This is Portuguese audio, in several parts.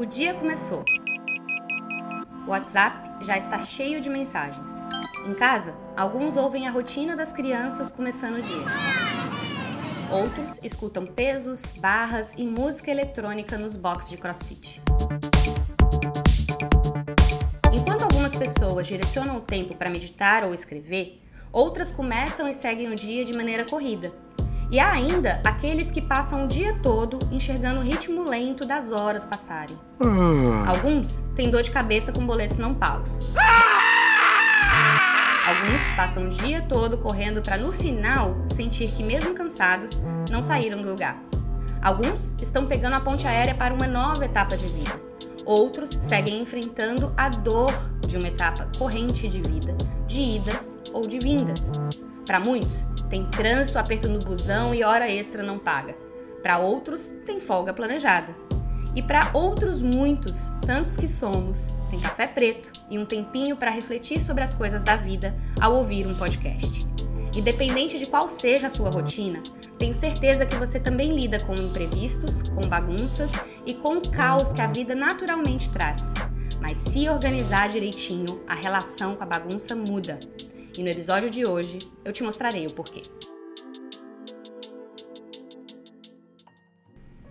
O dia começou. O WhatsApp já está cheio de mensagens. Em casa, alguns ouvem a rotina das crianças começando o dia. Outros escutam pesos, barras e música eletrônica nos boxes de crossfit. Enquanto algumas pessoas direcionam o tempo para meditar ou escrever, outras começam e seguem o dia de maneira corrida. E há ainda aqueles que passam o dia todo enxergando o ritmo lento das horas passarem. Alguns têm dor de cabeça com boletos não pagos. Alguns passam o dia todo correndo para no final sentir que, mesmo cansados, não saíram do lugar. Alguns estão pegando a ponte aérea para uma nova etapa de vida. Outros seguem enfrentando a dor de uma etapa corrente de vida, de idas ou de vindas. Para muitos, tem trânsito, aperto no busão e hora extra não paga. Para outros, tem folga planejada. E para outros muitos, tantos que somos, tem café preto e um tempinho para refletir sobre as coisas da vida ao ouvir um podcast. Independente de qual seja a sua rotina, tenho certeza que você também lida com imprevistos, com bagunças e com o caos que a vida naturalmente traz. Mas se organizar direitinho, a relação com a bagunça muda. E no episódio de hoje eu te mostrarei o porquê.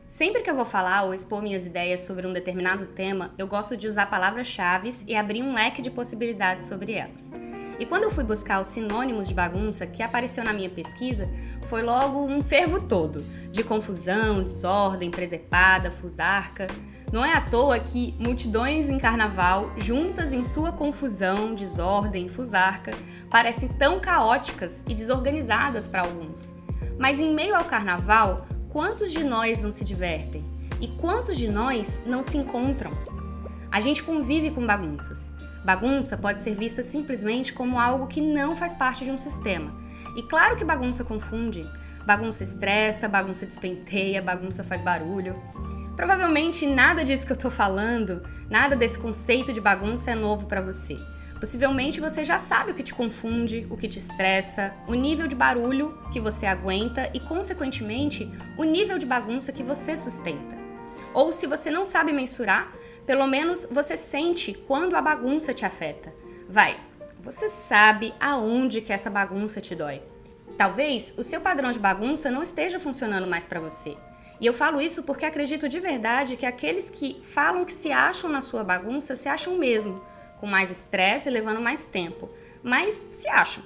Sempre que eu vou falar ou expor minhas ideias sobre um determinado tema, eu gosto de usar palavras-chave e abrir um leque de possibilidades sobre elas. E quando eu fui buscar os sinônimos de bagunça que apareceu na minha pesquisa, foi logo um fervo todo, de confusão, desordem, presepada, fusarca. Não é à toa que multidões em carnaval, juntas em sua confusão, desordem, fusarca, parecem tão caóticas e desorganizadas para alguns. Mas em meio ao carnaval, quantos de nós não se divertem? E quantos de nós não se encontram? A gente convive com bagunças. Bagunça pode ser vista simplesmente como algo que não faz parte de um sistema. E claro que bagunça confunde. Bagunça estressa, bagunça despenteia, bagunça faz barulho. Provavelmente nada disso que eu tô falando, nada desse conceito de bagunça é novo para você. Possivelmente você já sabe o que te confunde, o que te estressa, o nível de barulho que você aguenta e, consequentemente, o nível de bagunça que você sustenta. Ou se você não sabe mensurar, pelo menos você sente quando a bagunça te afeta. Vai, você sabe aonde que essa bagunça te dói. Talvez o seu padrão de bagunça não esteja funcionando mais para você. E eu falo isso porque acredito de verdade que aqueles que falam que se acham na sua bagunça se acham mesmo com mais estresse e levando mais tempo, mas se acham.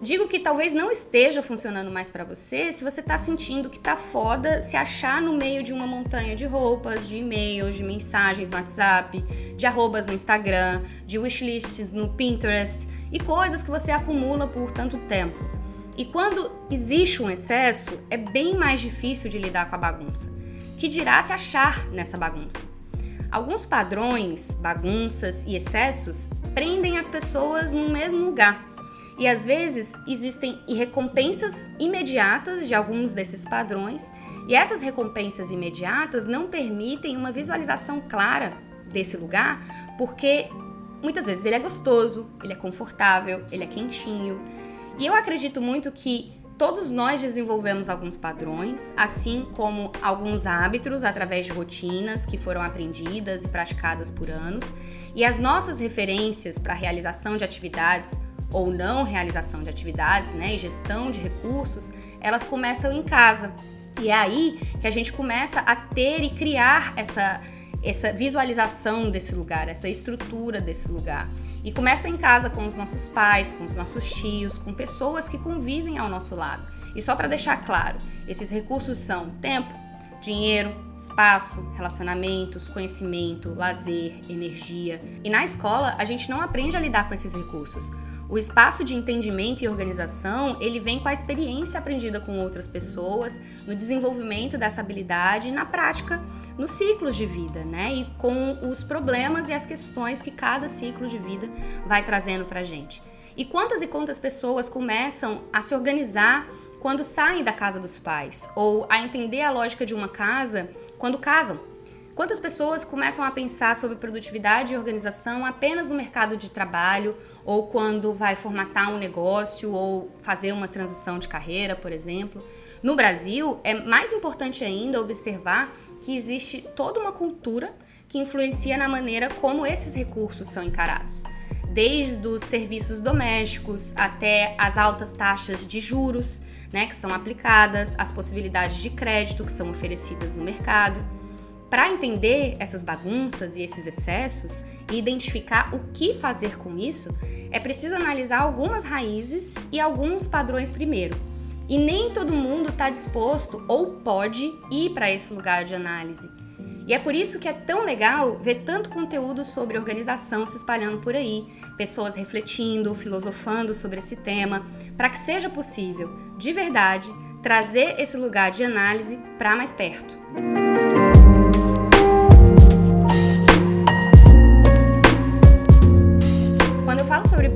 Digo que talvez não esteja funcionando mais para você se você está sentindo que tá foda se achar no meio de uma montanha de roupas, de e-mails, de mensagens no WhatsApp, de arrobas no Instagram, de wishlists no Pinterest e coisas que você acumula por tanto tempo. E quando existe um excesso, é bem mais difícil de lidar com a bagunça. Que dirá se achar nessa bagunça? Alguns padrões, bagunças e excessos prendem as pessoas no mesmo lugar. E às vezes existem recompensas imediatas de alguns desses padrões, e essas recompensas imediatas não permitem uma visualização clara desse lugar, porque muitas vezes ele é gostoso, ele é confortável, ele é quentinho. E eu acredito muito que Todos nós desenvolvemos alguns padrões, assim como alguns hábitos através de rotinas que foram aprendidas e praticadas por anos, e as nossas referências para a realização de atividades ou não realização de atividades, né, e gestão de recursos, elas começam em casa. E é aí que a gente começa a ter e criar essa essa visualização desse lugar, essa estrutura desse lugar. E começa em casa com os nossos pais, com os nossos tios, com pessoas que convivem ao nosso lado. E só para deixar claro, esses recursos são tempo, dinheiro, espaço, relacionamentos, conhecimento, lazer, energia. E na escola, a gente não aprende a lidar com esses recursos. O espaço de entendimento e organização, ele vem com a experiência aprendida com outras pessoas, no desenvolvimento dessa habilidade e na prática, nos ciclos de vida, né? E com os problemas e as questões que cada ciclo de vida vai trazendo pra gente. E quantas e quantas pessoas começam a se organizar quando saem da casa dos pais, ou a entender a lógica de uma casa quando casam. Quantas pessoas começam a pensar sobre produtividade e organização apenas no mercado de trabalho ou quando vai formatar um negócio ou fazer uma transição de carreira, por exemplo? No Brasil, é mais importante ainda observar que existe toda uma cultura que influencia na maneira como esses recursos são encarados. Desde os serviços domésticos até as altas taxas de juros né, que são aplicadas, as possibilidades de crédito que são oferecidas no mercado. Para entender essas bagunças e esses excessos e identificar o que fazer com isso, é preciso analisar algumas raízes e alguns padrões primeiro. E nem todo mundo está disposto ou pode ir para esse lugar de análise. E é por isso que é tão legal ver tanto conteúdo sobre organização se espalhando por aí, pessoas refletindo, filosofando sobre esse tema, para que seja possível, de verdade, trazer esse lugar de análise para mais perto.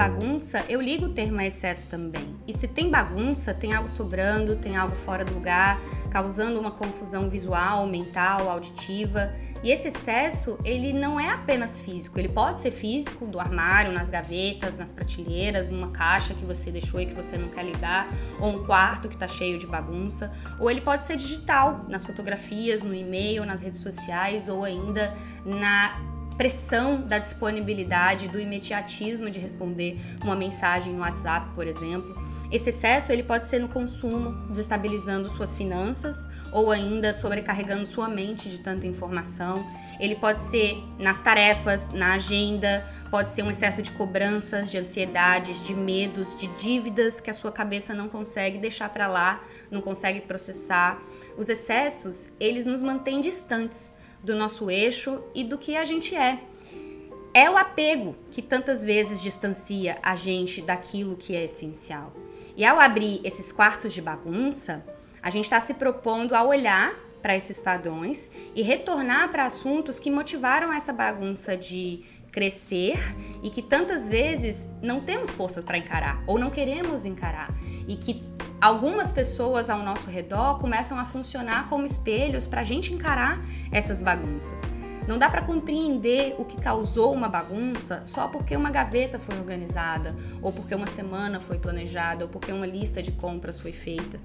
Bagunça, eu ligo o termo a excesso também. E se tem bagunça, tem algo sobrando, tem algo fora do lugar, causando uma confusão visual, mental, auditiva. E esse excesso, ele não é apenas físico, ele pode ser físico, do armário, nas gavetas, nas prateleiras, numa caixa que você deixou e que você não quer lidar, ou um quarto que está cheio de bagunça, ou ele pode ser digital, nas fotografias, no e-mail, nas redes sociais, ou ainda na pressão da disponibilidade, do imediatismo de responder uma mensagem no WhatsApp, por exemplo. Esse excesso ele pode ser no consumo, desestabilizando suas finanças ou ainda sobrecarregando sua mente de tanta informação. Ele pode ser nas tarefas, na agenda, pode ser um excesso de cobranças, de ansiedades, de medos, de dívidas que a sua cabeça não consegue deixar para lá, não consegue processar. Os excessos, eles nos mantêm distantes do nosso eixo e do que a gente é. É o apego que tantas vezes distancia a gente daquilo que é essencial. E ao abrir esses quartos de bagunça, a gente está se propondo a olhar para esses padrões e retornar para assuntos que motivaram essa bagunça de crescer e que tantas vezes não temos força para encarar ou não queremos encarar e que algumas pessoas ao nosso redor começam a funcionar como espelhos para a gente encarar essas bagunças. Não dá para compreender o que causou uma bagunça só porque uma gaveta foi organizada, ou porque uma semana foi planejada, ou porque uma lista de compras foi feita.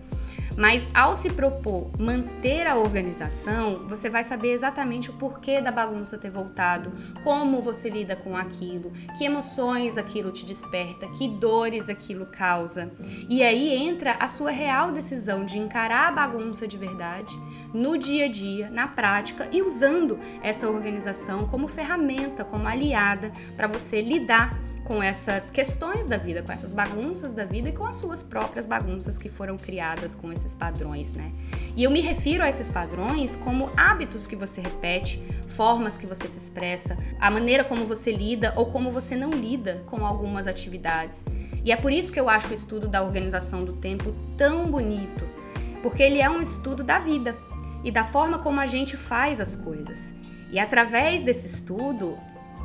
Mas ao se propor manter a organização, você vai saber exatamente o porquê da bagunça ter voltado, como você lida com aquilo, que emoções aquilo te desperta, que dores aquilo causa. E aí entra a sua real decisão de encarar a bagunça de verdade no dia a dia, na prática e usando essa organização como ferramenta, como aliada para você lidar com essas questões da vida, com essas bagunças da vida e com as suas próprias bagunças que foram criadas com esses padrões, né? E eu me refiro a esses padrões como hábitos que você repete, formas que você se expressa, a maneira como você lida ou como você não lida com algumas atividades. E é por isso que eu acho o estudo da organização do tempo tão bonito, porque ele é um estudo da vida e da forma como a gente faz as coisas. E através desse estudo,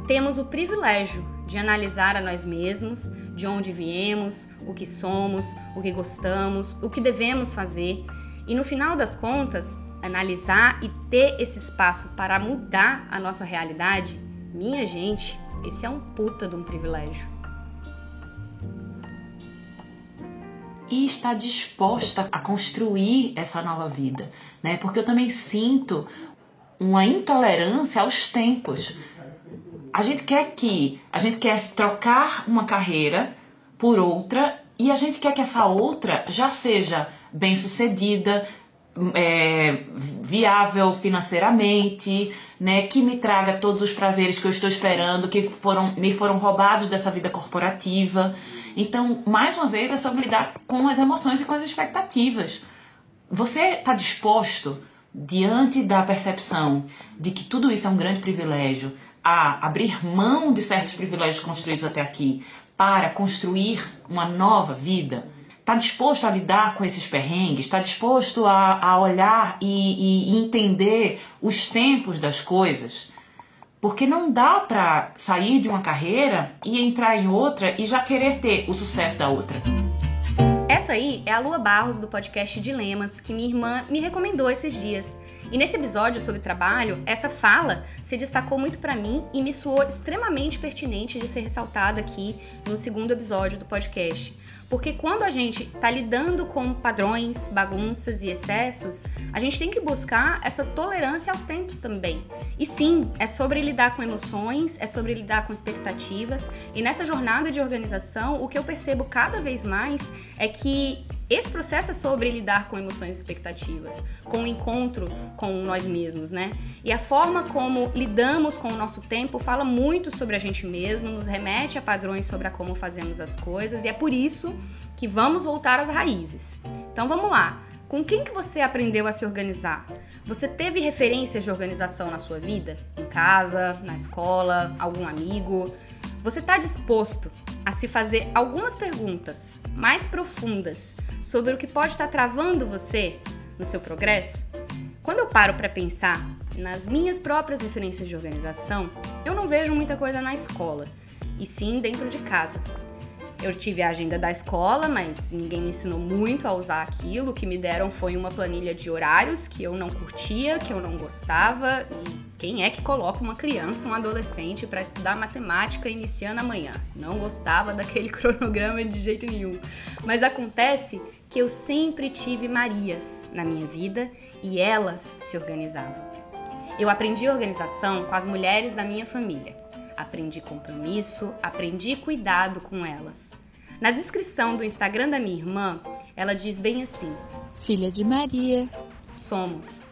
temos o privilégio de analisar a nós mesmos, de onde viemos, o que somos, o que gostamos, o que devemos fazer e no final das contas, analisar e ter esse espaço para mudar a nossa realidade, minha gente, esse é um puta de um privilégio. E está disposta a construir essa nova vida, né? Porque eu também sinto uma intolerância aos tempos a gente quer que a gente quer trocar uma carreira por outra e a gente quer que essa outra já seja bem sucedida, é, viável financeiramente, né, que me traga todos os prazeres que eu estou esperando, que foram me foram roubados dessa vida corporativa. Então, mais uma vez, é sobre lidar com as emoções e com as expectativas. Você está disposto, diante da percepção de que tudo isso é um grande privilégio, a abrir mão de certos privilégios construídos até aqui para construir uma nova vida? Está disposto a lidar com esses perrengues? Está disposto a, a olhar e, e entender os tempos das coisas? Porque não dá para sair de uma carreira e entrar em outra e já querer ter o sucesso da outra. Essa aí é a Lua Barros do podcast Dilemas que minha irmã me recomendou esses dias. E nesse episódio sobre trabalho, essa fala se destacou muito para mim e me soou extremamente pertinente de ser ressaltada aqui no segundo episódio do podcast. Porque quando a gente está lidando com padrões, bagunças e excessos, a gente tem que buscar essa tolerância aos tempos também. E sim, é sobre lidar com emoções, é sobre lidar com expectativas. E nessa jornada de organização, o que eu percebo cada vez mais é que esse processo é sobre lidar com emoções e expectativas, com o encontro com nós mesmos, né? E a forma como lidamos com o nosso tempo fala muito sobre a gente mesmo, nos remete a padrões sobre a como fazemos as coisas, e é por isso que vamos voltar às raízes. Então vamos lá. Com quem que você aprendeu a se organizar? Você teve referências de organização na sua vida? Em casa, na escola, algum amigo? Você está disposto a se fazer algumas perguntas mais profundas sobre o que pode estar travando você no seu progresso? Quando eu paro para pensar nas minhas próprias referências de organização, eu não vejo muita coisa na escola, e sim dentro de casa. Eu tive a agenda da escola, mas ninguém me ensinou muito a usar aquilo. O que me deram foi uma planilha de horários que eu não curtia, que eu não gostava. E quem é que coloca uma criança, um adolescente para estudar matemática iniciando amanhã? Não gostava daquele cronograma de jeito nenhum. Mas acontece que eu sempre tive Marias na minha vida e elas se organizavam. Eu aprendi organização com as mulheres da minha família. Aprendi compromisso, aprendi cuidado com elas. Na descrição do Instagram da minha irmã, ela diz bem assim: Filha de Maria. Somos.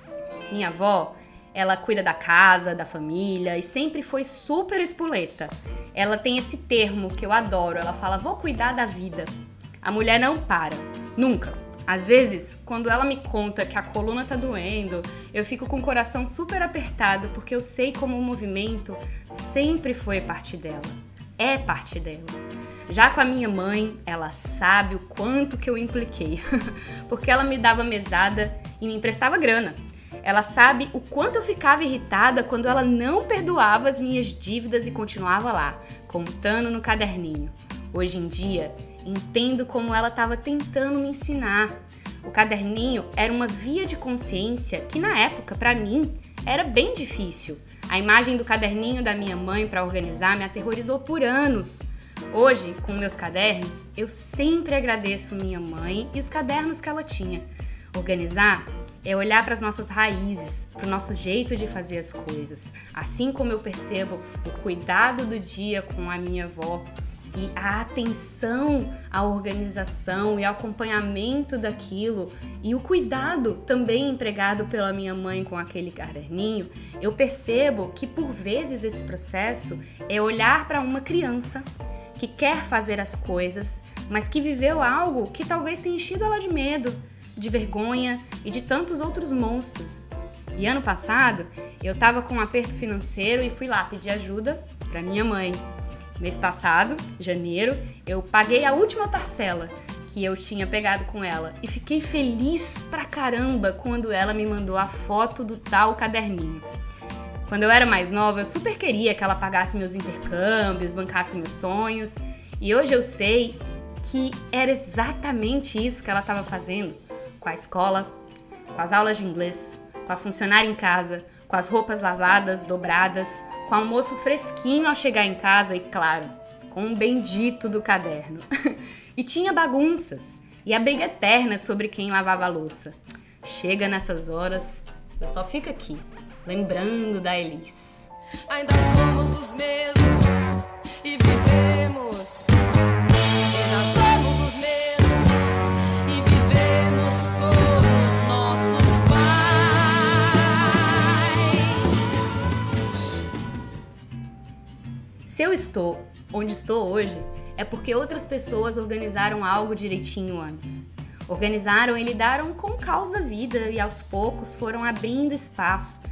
Minha avó, ela cuida da casa, da família e sempre foi super espoleta. Ela tem esse termo que eu adoro, ela fala: "Vou cuidar da vida". A mulher não para, nunca. Às vezes, quando ela me conta que a coluna tá doendo, eu fico com o coração super apertado porque eu sei como o movimento sempre foi parte dela. É parte dela. Já com a minha mãe, ela sabe o quanto que eu impliquei, porque ela me dava mesada e me emprestava grana. Ela sabe o quanto eu ficava irritada quando ela não perdoava as minhas dívidas e continuava lá, contando no caderninho. Hoje em dia, entendo como ela estava tentando me ensinar. O caderninho era uma via de consciência que na época, para mim, era bem difícil. A imagem do caderninho da minha mãe para organizar me aterrorizou por anos. Hoje, com meus cadernos, eu sempre agradeço minha mãe e os cadernos que ela tinha. Organizar é olhar para as nossas raízes, para o nosso jeito de fazer as coisas. Assim como eu percebo o cuidado do dia com a minha avó, e a atenção à organização e ao acompanhamento daquilo e o cuidado também empregado pela minha mãe com aquele caderninho, eu percebo que por vezes esse processo é olhar para uma criança que quer fazer as coisas, mas que viveu algo que talvez tenha enchido ela de medo, de vergonha e de tantos outros monstros. E ano passado, eu estava com um aperto financeiro e fui lá pedir ajuda para minha mãe. Mês passado, janeiro, eu paguei a última parcela que eu tinha pegado com ela e fiquei feliz pra caramba quando ela me mandou a foto do tal caderninho. Quando eu era mais nova, eu super queria que ela pagasse meus intercâmbios, bancasse meus sonhos, e hoje eu sei que era exatamente isso que ela estava fazendo com a escola, com as aulas de inglês, com a funcionária em casa, com as roupas lavadas, dobradas, com o almoço fresquinho ao chegar em casa e, claro, com um bendito do caderno. e tinha bagunças e a briga eterna sobre quem lavava a louça. Chega nessas horas, eu só fico aqui, lembrando da Elis. Ainda somos os mesmos e vivemos Se eu estou onde estou hoje, é porque outras pessoas organizaram algo direitinho antes. Organizaram e lidaram com o caos da vida e aos poucos foram abrindo espaço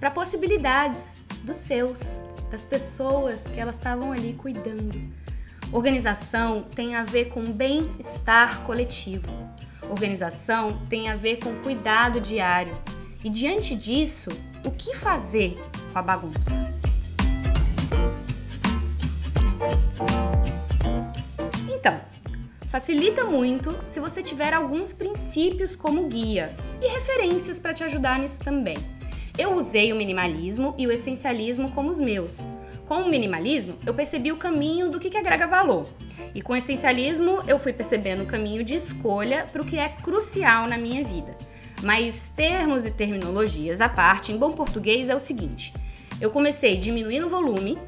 para possibilidades dos seus, das pessoas que elas estavam ali cuidando. Organização tem a ver com bem-estar coletivo. Organização tem a ver com cuidado diário. E diante disso, o que fazer com a bagunça? Então, facilita muito se você tiver alguns princípios como guia e referências para te ajudar nisso também. Eu usei o minimalismo e o essencialismo como os meus. Com o minimalismo, eu percebi o caminho do que, que agrega valor. E com o essencialismo, eu fui percebendo o caminho de escolha para o que é crucial na minha vida. Mas termos e terminologias à parte, em bom português, é o seguinte: eu comecei diminuindo o volume,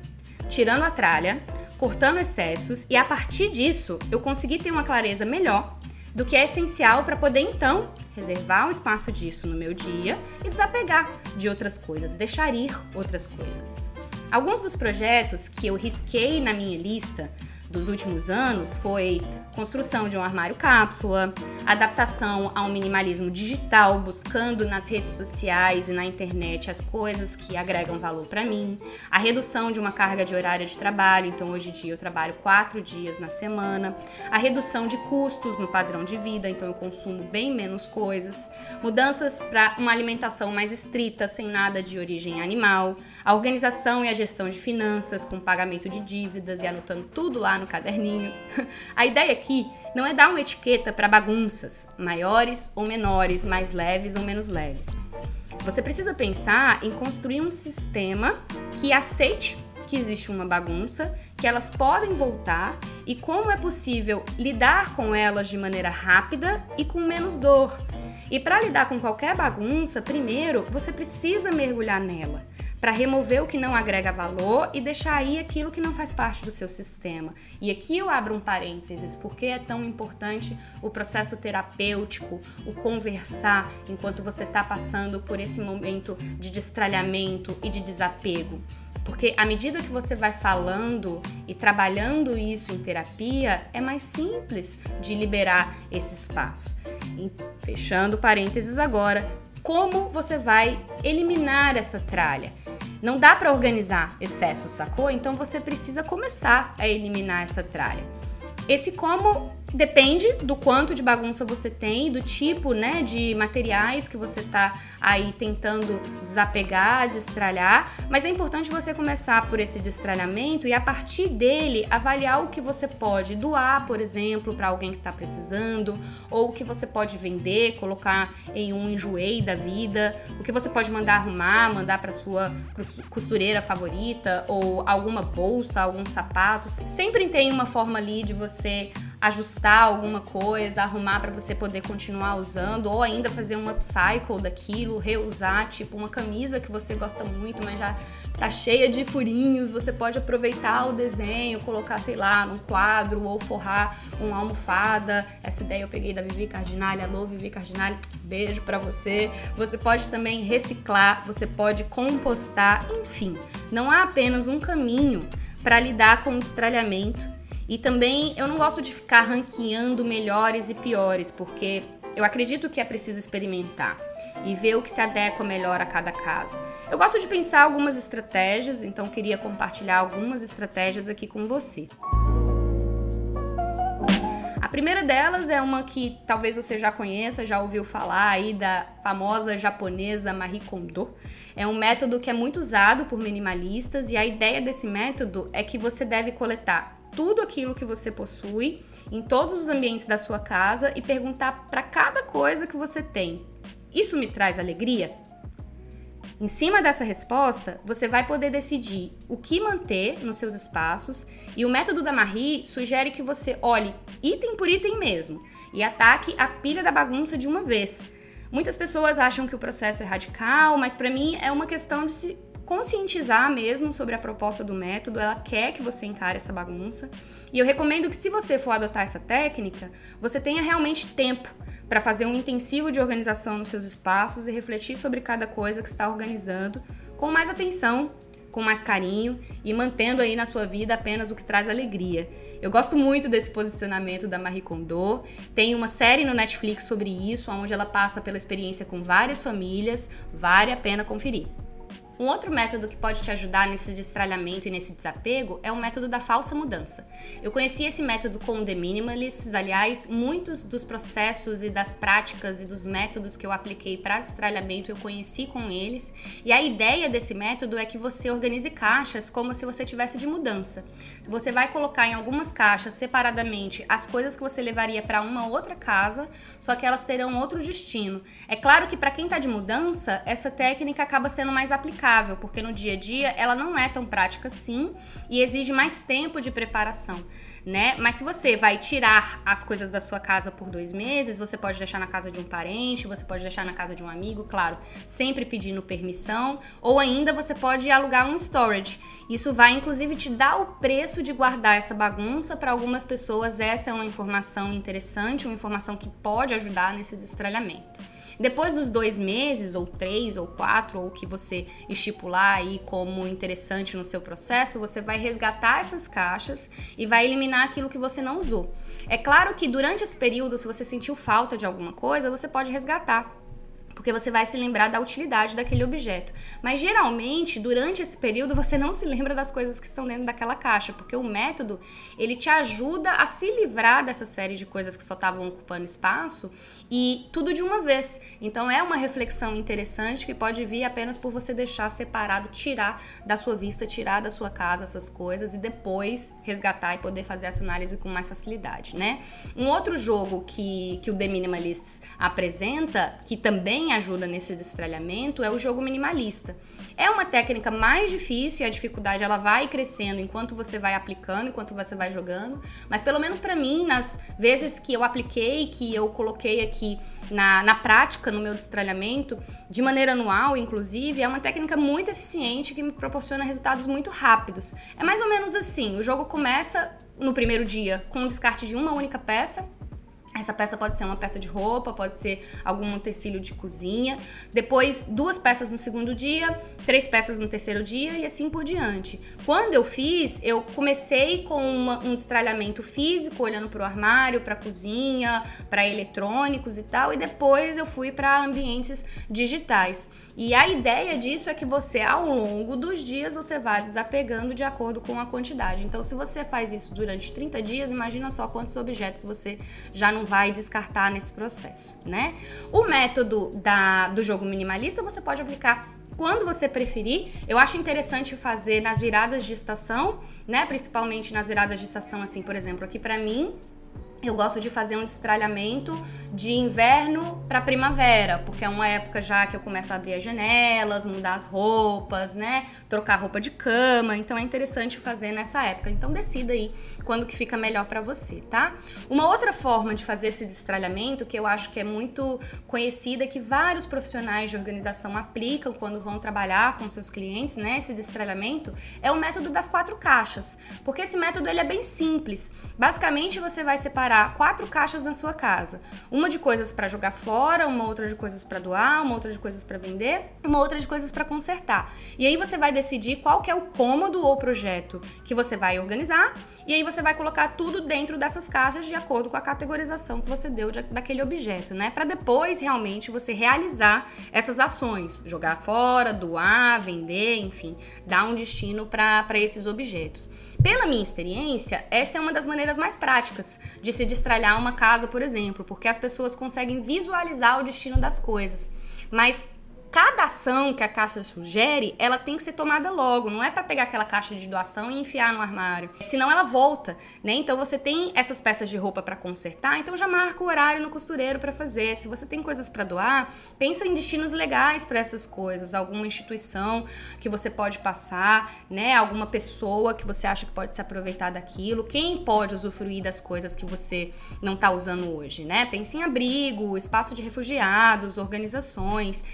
tirando a tralha, cortando excessos, e a partir disso eu consegui ter uma clareza melhor do que é essencial para poder então reservar um espaço disso no meu dia e desapegar de outras coisas, deixar ir outras coisas. Alguns dos projetos que eu risquei na minha lista dos últimos anos foi construção de um armário cápsula, adaptação ao minimalismo digital, buscando nas redes sociais e na internet as coisas que agregam valor para mim, a redução de uma carga de horário de trabalho, então hoje em dia eu trabalho quatro dias na semana, a redução de custos no padrão de vida, então eu consumo bem menos coisas, mudanças para uma alimentação mais estrita, sem nada de origem animal, a organização e a gestão de finanças, com pagamento de dívidas e anotando tudo lá no caderninho. A ideia aqui não é dar uma etiqueta para bagunças, maiores ou menores, mais leves ou menos leves. Você precisa pensar em construir um sistema que aceite que existe uma bagunça, que elas podem voltar e como é possível lidar com elas de maneira rápida e com menos dor. E para lidar com qualquer bagunça, primeiro você precisa mergulhar nela para remover o que não agrega valor e deixar aí aquilo que não faz parte do seu sistema. E aqui eu abro um parênteses, porque é tão importante o processo terapêutico, o conversar enquanto você está passando por esse momento de destralhamento e de desapego. Porque à medida que você vai falando e trabalhando isso em terapia, é mais simples de liberar esse espaço. E, fechando parênteses agora, como você vai eliminar essa tralha? Não dá para organizar excesso, sacou? Então você precisa começar a eliminar essa tralha. Esse como Depende do quanto de bagunça você tem, do tipo, né, de materiais que você tá aí tentando desapegar, destralhar, mas é importante você começar por esse destralhamento e a partir dele avaliar o que você pode doar, por exemplo, para alguém que está precisando, ou o que você pode vender, colocar em um enjoei da vida, o que você pode mandar arrumar, mandar para sua costureira favorita ou alguma bolsa, algum sapato. Sempre tem uma forma ali de você ajustar alguma coisa, arrumar para você poder continuar usando, ou ainda fazer um upcycle daquilo, reusar, tipo uma camisa que você gosta muito, mas já tá cheia de furinhos, você pode aproveitar o desenho, colocar, sei lá, num quadro ou forrar uma almofada. Essa ideia eu peguei da Vivi Cardinale, alô Vivi Cardinale, beijo para você. Você pode também reciclar, você pode compostar, enfim, não há apenas um caminho para lidar com o destralhamento e também eu não gosto de ficar ranqueando melhores e piores, porque eu acredito que é preciso experimentar e ver o que se adequa melhor a cada caso. Eu gosto de pensar algumas estratégias, então queria compartilhar algumas estratégias aqui com você. A primeira delas é uma que talvez você já conheça, já ouviu falar aí da famosa japonesa Marie Kondo. É um método que é muito usado por minimalistas e a ideia desse método é que você deve coletar tudo aquilo que você possui em todos os ambientes da sua casa e perguntar para cada coisa que você tem: Isso me traz alegria? Em cima dessa resposta, você vai poder decidir o que manter nos seus espaços, e o método da Marie sugere que você olhe item por item mesmo e ataque a pilha da bagunça de uma vez. Muitas pessoas acham que o processo é radical, mas para mim é uma questão de se conscientizar mesmo sobre a proposta do método, ela quer que você encare essa bagunça. E eu recomendo que se você for adotar essa técnica, você tenha realmente tempo para fazer um intensivo de organização nos seus espaços e refletir sobre cada coisa que está organizando com mais atenção, com mais carinho e mantendo aí na sua vida apenas o que traz alegria. Eu gosto muito desse posicionamento da Marie Kondo. Tem uma série no Netflix sobre isso, onde ela passa pela experiência com várias famílias. Vale a pena conferir. Um outro método que pode te ajudar nesse destralhamento e nesse desapego é o método da falsa mudança. Eu conheci esse método com o The Minimalists, aliás, muitos dos processos e das práticas e dos métodos que eu apliquei para destralhamento eu conheci com eles. E a ideia desse método é que você organize caixas como se você tivesse de mudança. Você vai colocar em algumas caixas separadamente as coisas que você levaria para uma outra casa, só que elas terão outro destino. É claro que para quem está de mudança, essa técnica acaba sendo mais aplicada aplicável, porque no dia a dia ela não é tão prática assim e exige mais tempo de preparação, né? Mas se você vai tirar as coisas da sua casa por dois meses, você pode deixar na casa de um parente, você pode deixar na casa de um amigo, claro, sempre pedindo permissão, ou ainda você pode alugar um storage. Isso vai inclusive te dar o preço de guardar essa bagunça para algumas pessoas. Essa é uma informação interessante, uma informação que pode ajudar nesse destralhamento. Depois dos dois meses, ou três, ou quatro, ou que você estipular aí como interessante no seu processo, você vai resgatar essas caixas e vai eliminar aquilo que você não usou. É claro que durante esse período, se você sentiu falta de alguma coisa, você pode resgatar porque você vai se lembrar da utilidade daquele objeto. Mas geralmente, durante esse período, você não se lembra das coisas que estão dentro daquela caixa, porque o método, ele te ajuda a se livrar dessa série de coisas que só estavam ocupando espaço e tudo de uma vez. Então é uma reflexão interessante que pode vir apenas por você deixar separado, tirar da sua vista, tirar da sua casa essas coisas e depois resgatar e poder fazer essa análise com mais facilidade, né? Um outro jogo que, que o The Minimalists apresenta, que também ajuda nesse destralhamento é o jogo minimalista. É uma técnica mais difícil e a dificuldade ela vai crescendo enquanto você vai aplicando, enquanto você vai jogando, mas pelo menos para mim, nas vezes que eu apliquei, que eu coloquei aqui na, na prática, no meu destralhamento, de maneira anual, inclusive, é uma técnica muito eficiente que me proporciona resultados muito rápidos. É mais ou menos assim: o jogo começa no primeiro dia com o descarte de uma única peça, essa peça pode ser uma peça de roupa, pode ser algum utensílio de cozinha. Depois, duas peças no segundo dia, três peças no terceiro dia e assim por diante. Quando eu fiz, eu comecei com uma, um destralhamento físico, olhando para o armário, para a cozinha, para eletrônicos e tal, e depois eu fui para ambientes digitais. E a ideia disso é que você, ao longo dos dias, você vá desapegando de acordo com a quantidade. Então, se você faz isso durante 30 dias, imagina só quantos objetos você já não vai descartar nesse processo, né? O método da, do jogo minimalista você pode aplicar quando você preferir. Eu acho interessante fazer nas viradas de estação, né? Principalmente nas viradas de estação, assim, por exemplo, aqui para mim, eu gosto de fazer um destralhamento de inverno para primavera, porque é uma época já que eu começo a abrir as janelas, mudar as roupas, né? Trocar roupa de cama, então é interessante fazer nessa época. Então decida aí quando que fica melhor para você, tá? Uma outra forma de fazer esse destralhamento que eu acho que é muito conhecida que vários profissionais de organização aplicam quando vão trabalhar com seus clientes, né? Esse destralhamento é o método das quatro caixas, porque esse método ele é bem simples. Basicamente você vai separar quatro caixas na sua casa. Uma de coisas para jogar fora, uma outra de coisas para doar, uma outra de coisas para vender, uma outra de coisas para consertar. E aí você vai decidir qual que é o cômodo ou projeto que você vai organizar, e aí você vai colocar tudo dentro dessas caixas de acordo com a categorização que você deu de, daquele objeto, né? Para depois realmente você realizar essas ações, jogar fora, doar, vender, enfim, dar um destino para esses objetos. Pela minha experiência, essa é uma das maneiras mais práticas de se destralhar uma casa, por exemplo, porque as pessoas conseguem visualizar o destino das coisas. Mas cada ação que a caixa sugere, ela tem que ser tomada logo, não é para pegar aquela caixa de doação e enfiar no armário, senão ela volta, né? Então você tem essas peças de roupa para consertar, então já marca o horário no costureiro para fazer. Se você tem coisas para doar, pensa em destinos legais para essas coisas, alguma instituição que você pode passar, né? Alguma pessoa que você acha que pode se aproveitar daquilo, quem pode usufruir das coisas que você não está usando hoje, né? Pense em abrigo, espaço de refugiados, organizações.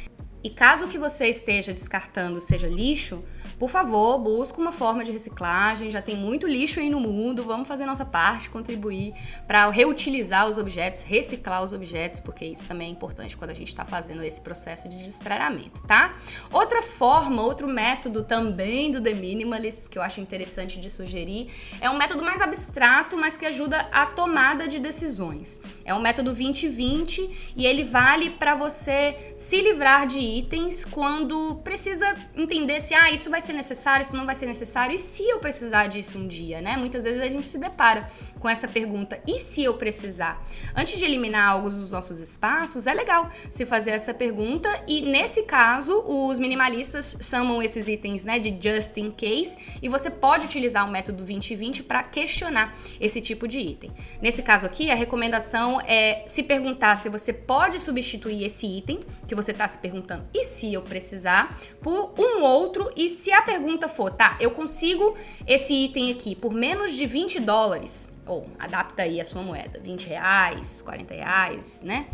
E caso o que você esteja descartando seja lixo, por favor, busca uma forma de reciclagem. Já tem muito lixo aí no mundo, vamos fazer nossa parte, contribuir para reutilizar os objetos, reciclar os objetos, porque isso também é importante quando a gente está fazendo esse processo de destralhamento, tá? Outra forma, outro método também do The Minimalist que eu acho interessante de sugerir é um método mais abstrato, mas que ajuda a tomada de decisões. É o método 2020 e ele vale para você se livrar de itens quando precisa entender se ah, isso vai ser necessário, isso não vai ser necessário e se eu precisar disso um dia, né? Muitas vezes a gente se depara com essa pergunta: e se eu precisar? Antes de eliminar algo dos nossos espaços, é legal se fazer essa pergunta e nesse caso, os minimalistas chamam esses itens, né, de just in case e você pode utilizar o método 2020 para questionar esse tipo de item. Nesse caso aqui, a recomendação é se perguntar se você pode substituir esse item que você está se perguntando e se eu precisar por um outro e se a pergunta for, tá, eu consigo esse item aqui por menos de 20 dólares, ou adapta aí a sua moeda, 20 reais, 40 reais, né?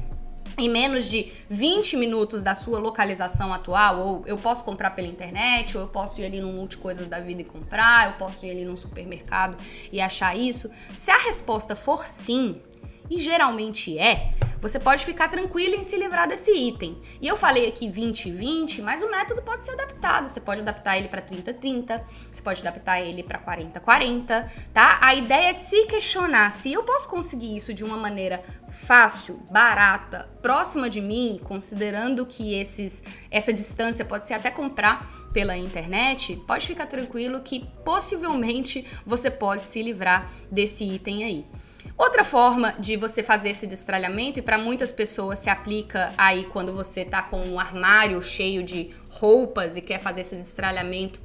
em menos de 20 minutos da sua localização atual, ou eu posso comprar pela internet, ou eu posso ir ali no Multicoisas da Vida e comprar, eu posso ir ali num supermercado e achar isso. Se a resposta for sim, e geralmente é, você pode ficar tranquilo em se livrar desse item. E eu falei aqui 20-20, mas o método pode ser adaptado. Você pode adaptar ele para 30-30, você pode adaptar ele para 40-40, tá? A ideia é se questionar se eu posso conseguir isso de uma maneira fácil, barata, próxima de mim, considerando que esses, essa distância pode ser até comprar pela internet, pode ficar tranquilo que possivelmente você pode se livrar desse item aí. Outra forma de você fazer esse destralhamento, e para muitas pessoas se aplica aí quando você tá com um armário cheio de roupas e quer fazer esse destralhamento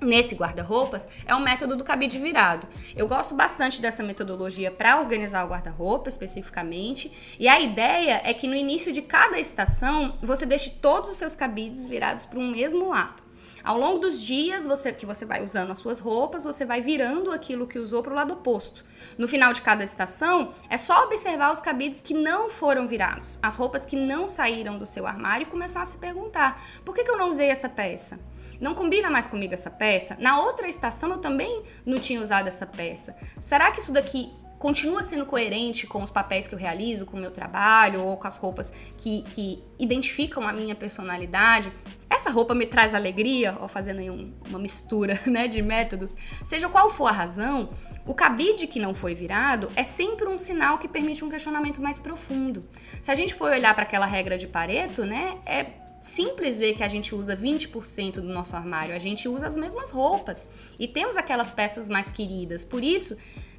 nesse guarda-roupas é o método do cabide virado. Eu gosto bastante dessa metodologia para organizar o guarda-roupa especificamente, e a ideia é que no início de cada estação você deixe todos os seus cabides virados para um mesmo lado. Ao longo dos dias você, que você vai usando as suas roupas, você vai virando aquilo que usou para o lado oposto. No final de cada estação, é só observar os cabides que não foram virados, as roupas que não saíram do seu armário e começar a se perguntar: por que, que eu não usei essa peça? Não combina mais comigo essa peça? Na outra estação eu também não tinha usado essa peça. Será que isso daqui continua sendo coerente com os papéis que eu realizo, com o meu trabalho ou com as roupas que, que identificam a minha personalidade. Essa roupa me traz alegria, ó, fazendo aí um, uma mistura né, de métodos. Seja qual for a razão, o cabide que não foi virado é sempre um sinal que permite um questionamento mais profundo. Se a gente for olhar para aquela regra de Pareto, né, é simples ver que a gente usa 20% do nosso armário, a gente usa as mesmas roupas e temos aquelas peças mais queridas. Por isso,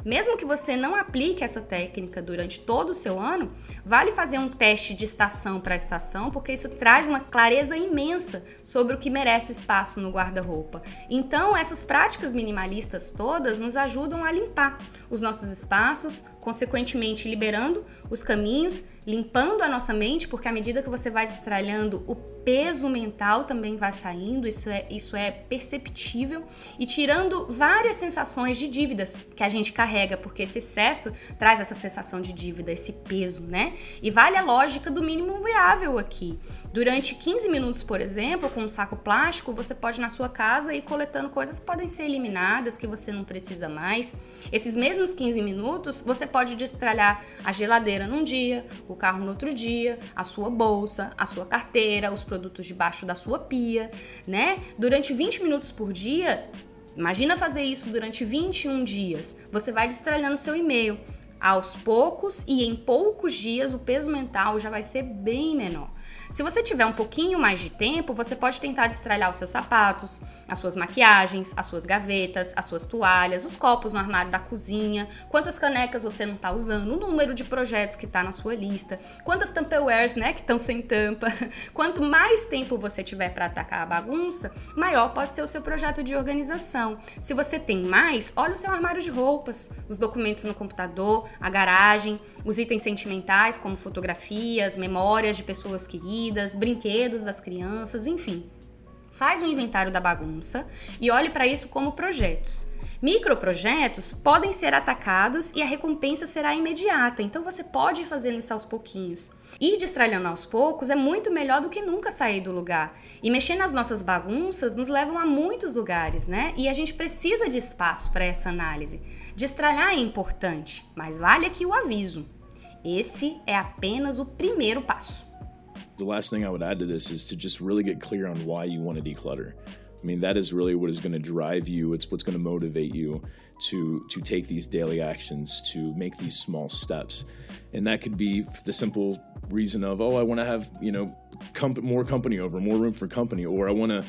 mesmo que você não aplique essa técnica durante todo o seu ano, vale fazer um teste de estação para estação, porque isso traz uma clareza imensa sobre o que merece espaço no guarda-roupa. Então, essas práticas minimalistas todas nos ajudam a limpar os nossos espaços, consequentemente liberando os caminhos, limpando a nossa mente, porque à medida que você vai destralhando, o peso mental também vai saindo, isso é, isso é perceptível, e tirando várias sensações de dívidas que a gente carrega, porque esse excesso traz essa sensação de dívida, esse peso, né? E vale a lógica do mínimo viável aqui. Durante 15 minutos, por exemplo, com um saco plástico, você pode na sua casa ir coletando coisas que podem ser eliminadas, que você não precisa mais. Esses mesmos 15 minutos, você pode destralhar a geladeira num dia, o carro no outro dia, a sua bolsa, a sua carteira, os produtos debaixo da sua pia, né? Durante 20 minutos por dia, imagina fazer isso durante 21 dias. Você vai destralhando seu e-mail. Aos poucos e em poucos dias, o peso mental já vai ser bem menor. Se você tiver um pouquinho mais de tempo, você pode tentar destralhar os seus sapatos, as suas maquiagens, as suas gavetas, as suas toalhas, os copos no armário da cozinha, quantas canecas você não está usando, o número de projetos que está na sua lista, quantas Tupperwares, né, que estão sem tampa. Quanto mais tempo você tiver para atacar a bagunça, maior pode ser o seu projeto de organização. Se você tem mais, olha o seu armário de roupas, os documentos no computador, a garagem, os itens sentimentais como fotografias, memórias de pessoas queridas brinquedos das crianças, enfim. Faz um inventário da bagunça e olhe para isso como projetos. Microprojetos podem ser atacados e a recompensa será imediata, então você pode fazendo isso aos pouquinhos. Ir destralhando aos poucos é muito melhor do que nunca sair do lugar. E mexer nas nossas bagunças nos levam a muitos lugares, né? E a gente precisa de espaço para essa análise. Destralhar é importante, mas vale aqui o aviso. Esse é apenas o primeiro passo. The last thing I would add to this is to just really get clear on why you want to declutter. I mean, that is really what is going to drive you. It's what's going to motivate you to to take these daily actions, to make these small steps, and that could be the simple reason of, oh, I want to have you know comp- more company over, more room for company, or I want to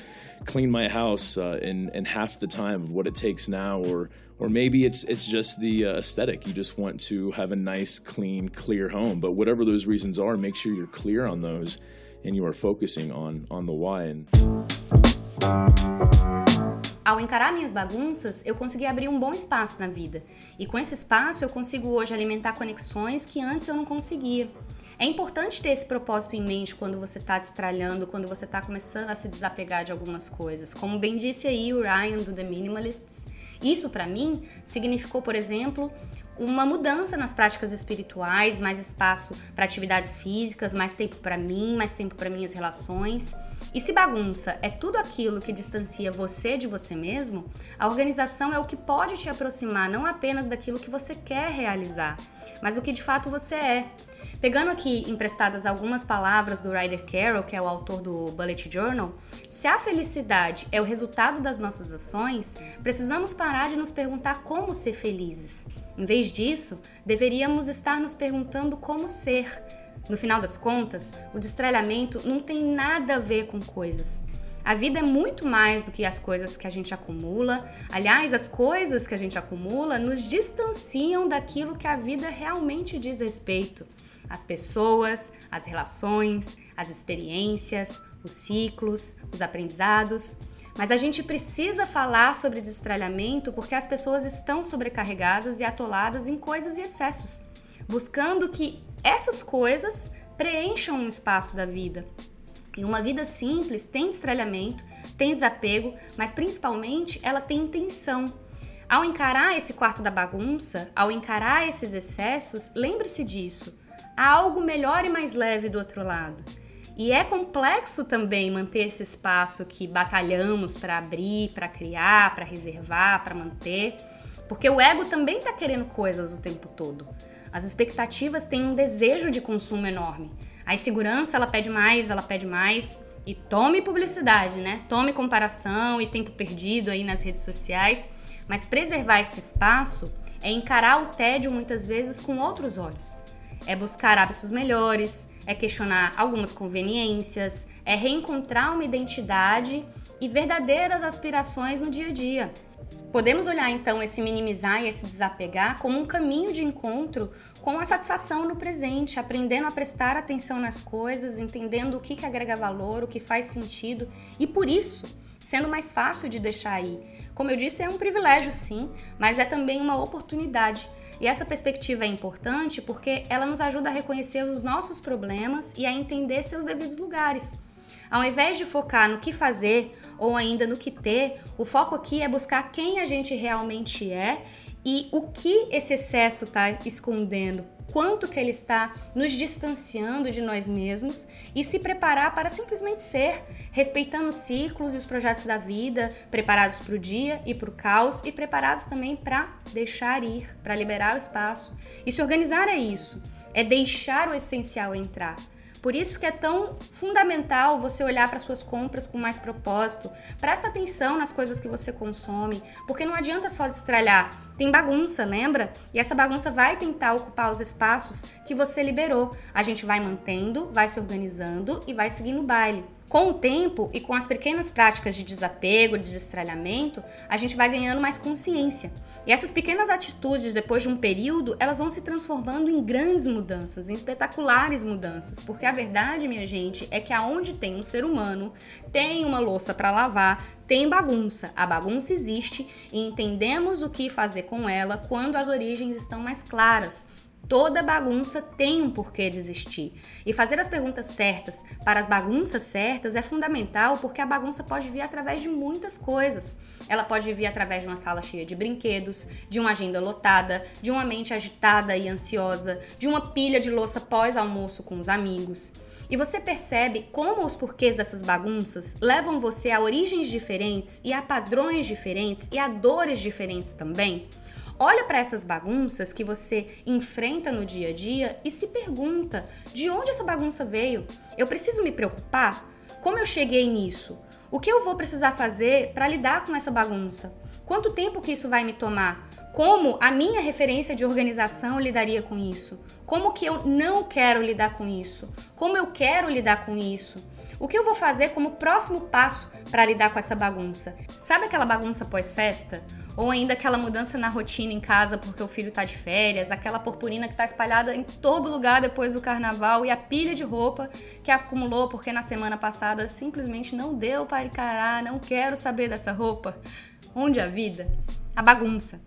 clean my house uh, in in half the time of what it takes now, or or maybe it's it's just the uh, aesthetic. You just want to have a nice, clean, clear home. But whatever those reasons are, make sure you're clear on those, and you are focusing on on the why. And Ao encarar minhas bagunças, eu consegui abrir um bom espaço na vida. E com esse espaço eu consigo hoje alimentar conexões que antes eu não conseguia. É importante ter esse propósito em mente quando você está destralhando, quando você está começando a se desapegar de algumas coisas. Como bem disse aí o Ryan do The Minimalists, isso para mim significou, por exemplo, uma mudança nas práticas espirituais, mais espaço para atividades físicas, mais tempo para mim, mais tempo para minhas relações. E se bagunça é tudo aquilo que distancia você de você mesmo, a organização é o que pode te aproximar não apenas daquilo que você quer realizar, mas do que de fato você é. Pegando aqui emprestadas algumas palavras do Ryder Carroll, que é o autor do Bullet Journal, se a felicidade é o resultado das nossas ações, precisamos parar de nos perguntar como ser felizes. Em vez disso, deveríamos estar nos perguntando como ser. No final das contas, o destralhamento não tem nada a ver com coisas. A vida é muito mais do que as coisas que a gente acumula. Aliás, as coisas que a gente acumula nos distanciam daquilo que a vida realmente diz respeito. As pessoas, as relações, as experiências, os ciclos, os aprendizados. Mas a gente precisa falar sobre destralhamento porque as pessoas estão sobrecarregadas e atoladas em coisas e excessos, buscando que essas coisas preencham um espaço da vida. E uma vida simples tem destralhamento, tem desapego, mas principalmente ela tem intenção. Ao encarar esse quarto da bagunça, ao encarar esses excessos, lembre-se disso. Há algo melhor e mais leve do outro lado. E é complexo também manter esse espaço que batalhamos para abrir, para criar, para reservar, para manter, porque o ego também está querendo coisas o tempo todo. As expectativas têm um desejo de consumo enorme. A insegurança, ela pede mais, ela pede mais. E tome publicidade, né? Tome comparação e tempo perdido aí nas redes sociais. Mas preservar esse espaço é encarar o tédio muitas vezes com outros olhos é buscar hábitos melhores, é questionar algumas conveniências, é reencontrar uma identidade e verdadeiras aspirações no dia a dia. Podemos olhar então esse minimizar e esse desapegar como um caminho de encontro com a satisfação no presente, aprendendo a prestar atenção nas coisas, entendendo o que, que agrega valor, o que faz sentido e por isso sendo mais fácil de deixar aí. Como eu disse, é um privilégio sim, mas é também uma oportunidade e essa perspectiva é importante porque ela nos ajuda a reconhecer os nossos problemas e a entender seus devidos lugares. Ao invés de focar no que fazer ou ainda no que ter, o foco aqui é buscar quem a gente realmente é e o que esse excesso está escondendo quanto que ele está nos distanciando de nós mesmos e se preparar para simplesmente ser, respeitando os ciclos e os projetos da vida, preparados para o dia e para o caos e preparados também para deixar ir, para liberar o espaço. E se organizar é isso, é deixar o essencial entrar. Por isso que é tão fundamental você olhar para suas compras com mais propósito. Presta atenção nas coisas que você consome, porque não adianta só destralhar. Tem bagunça, lembra? E essa bagunça vai tentar ocupar os espaços que você liberou. A gente vai mantendo, vai se organizando e vai seguindo o baile. Com o tempo e com as pequenas práticas de desapego, de destralhamento, a gente vai ganhando mais consciência. E essas pequenas atitudes, depois de um período, elas vão se transformando em grandes mudanças, em espetaculares mudanças. Porque a verdade, minha gente, é que aonde tem um ser humano, tem uma louça para lavar, tem bagunça. A bagunça existe e entendemos o que fazer com ela quando as origens estão mais claras. Toda bagunça tem um porquê de existir. E fazer as perguntas certas para as bagunças certas é fundamental porque a bagunça pode vir através de muitas coisas. Ela pode vir através de uma sala cheia de brinquedos, de uma agenda lotada, de uma mente agitada e ansiosa, de uma pilha de louça pós-almoço com os amigos. E você percebe como os porquês dessas bagunças levam você a origens diferentes e a padrões diferentes e a dores diferentes também? Olha para essas bagunças que você enfrenta no dia a dia e se pergunta: de onde essa bagunça veio? Eu preciso me preocupar? Como eu cheguei nisso? O que eu vou precisar fazer para lidar com essa bagunça? Quanto tempo que isso vai me tomar? Como a minha referência de organização lidaria com isso? Como que eu não quero lidar com isso? Como eu quero lidar com isso? O que eu vou fazer como próximo passo para lidar com essa bagunça? Sabe aquela bagunça pós-festa? Ou ainda aquela mudança na rotina em casa porque o filho tá de férias, aquela purpurina que tá espalhada em todo lugar depois do carnaval e a pilha de roupa que acumulou porque na semana passada simplesmente não deu para encarar, não quero saber dessa roupa. Onde a vida? A bagunça.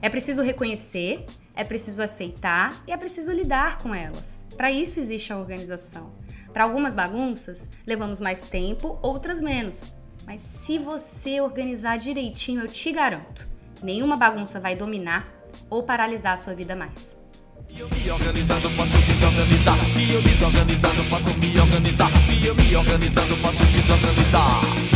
É preciso reconhecer, é preciso aceitar e é preciso lidar com elas. Para isso existe a organização. Para algumas bagunças, levamos mais tempo, outras menos. Mas se você organizar direitinho, eu te garanto, nenhuma bagunça vai dominar ou paralisar a sua vida mais. E eu me organizando posso desorganizar. E eu posso. E eu me organizando posso desorganizar.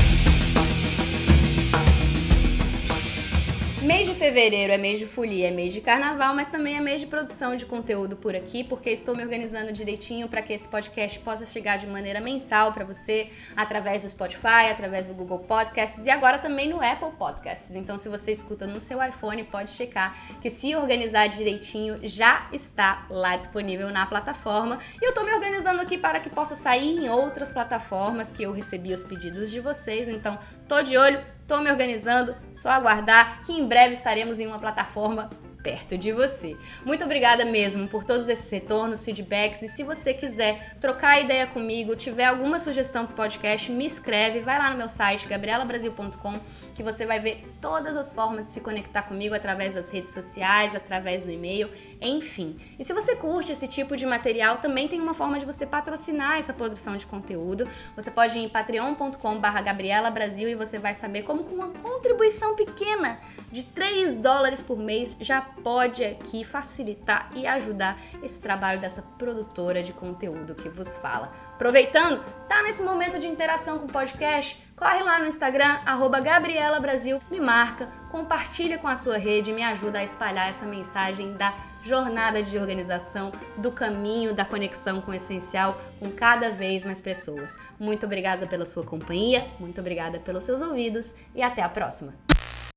Mês de fevereiro é mês de folia, é mês de carnaval, mas também é mês de produção de conteúdo por aqui, porque estou me organizando direitinho para que esse podcast possa chegar de maneira mensal para você, através do Spotify, através do Google Podcasts e agora também no Apple Podcasts. Então, se você escuta no seu iPhone, pode checar que se organizar direitinho já está lá disponível na plataforma. E eu estou me organizando aqui para que possa sair em outras plataformas que eu recebi os pedidos de vocês. Então, tô de olho Tô me organizando, só aguardar que em breve estaremos em uma plataforma perto de você. Muito obrigada mesmo por todos esses retornos, feedbacks e se você quiser trocar ideia comigo, tiver alguma sugestão para o podcast, me escreve, vai lá no meu site gabrielabrasil.com que você vai ver todas as formas de se conectar comigo através das redes sociais, através do e-mail, enfim. E se você curte esse tipo de material, também tem uma forma de você patrocinar essa produção de conteúdo. Você pode ir em patreon.com/gabrielabrasil e você vai saber como com uma contribuição pequena de 3 dólares por mês já pode aqui facilitar e ajudar esse trabalho dessa produtora de conteúdo que vos fala. Aproveitando, tá nesse momento de interação com o podcast? Corre lá no Instagram, arroba Gabriela Brasil, me marca, compartilha com a sua rede me ajuda a espalhar essa mensagem da jornada de organização, do caminho da conexão com o essencial com cada vez mais pessoas. Muito obrigada pela sua companhia, muito obrigada pelos seus ouvidos e até a próxima!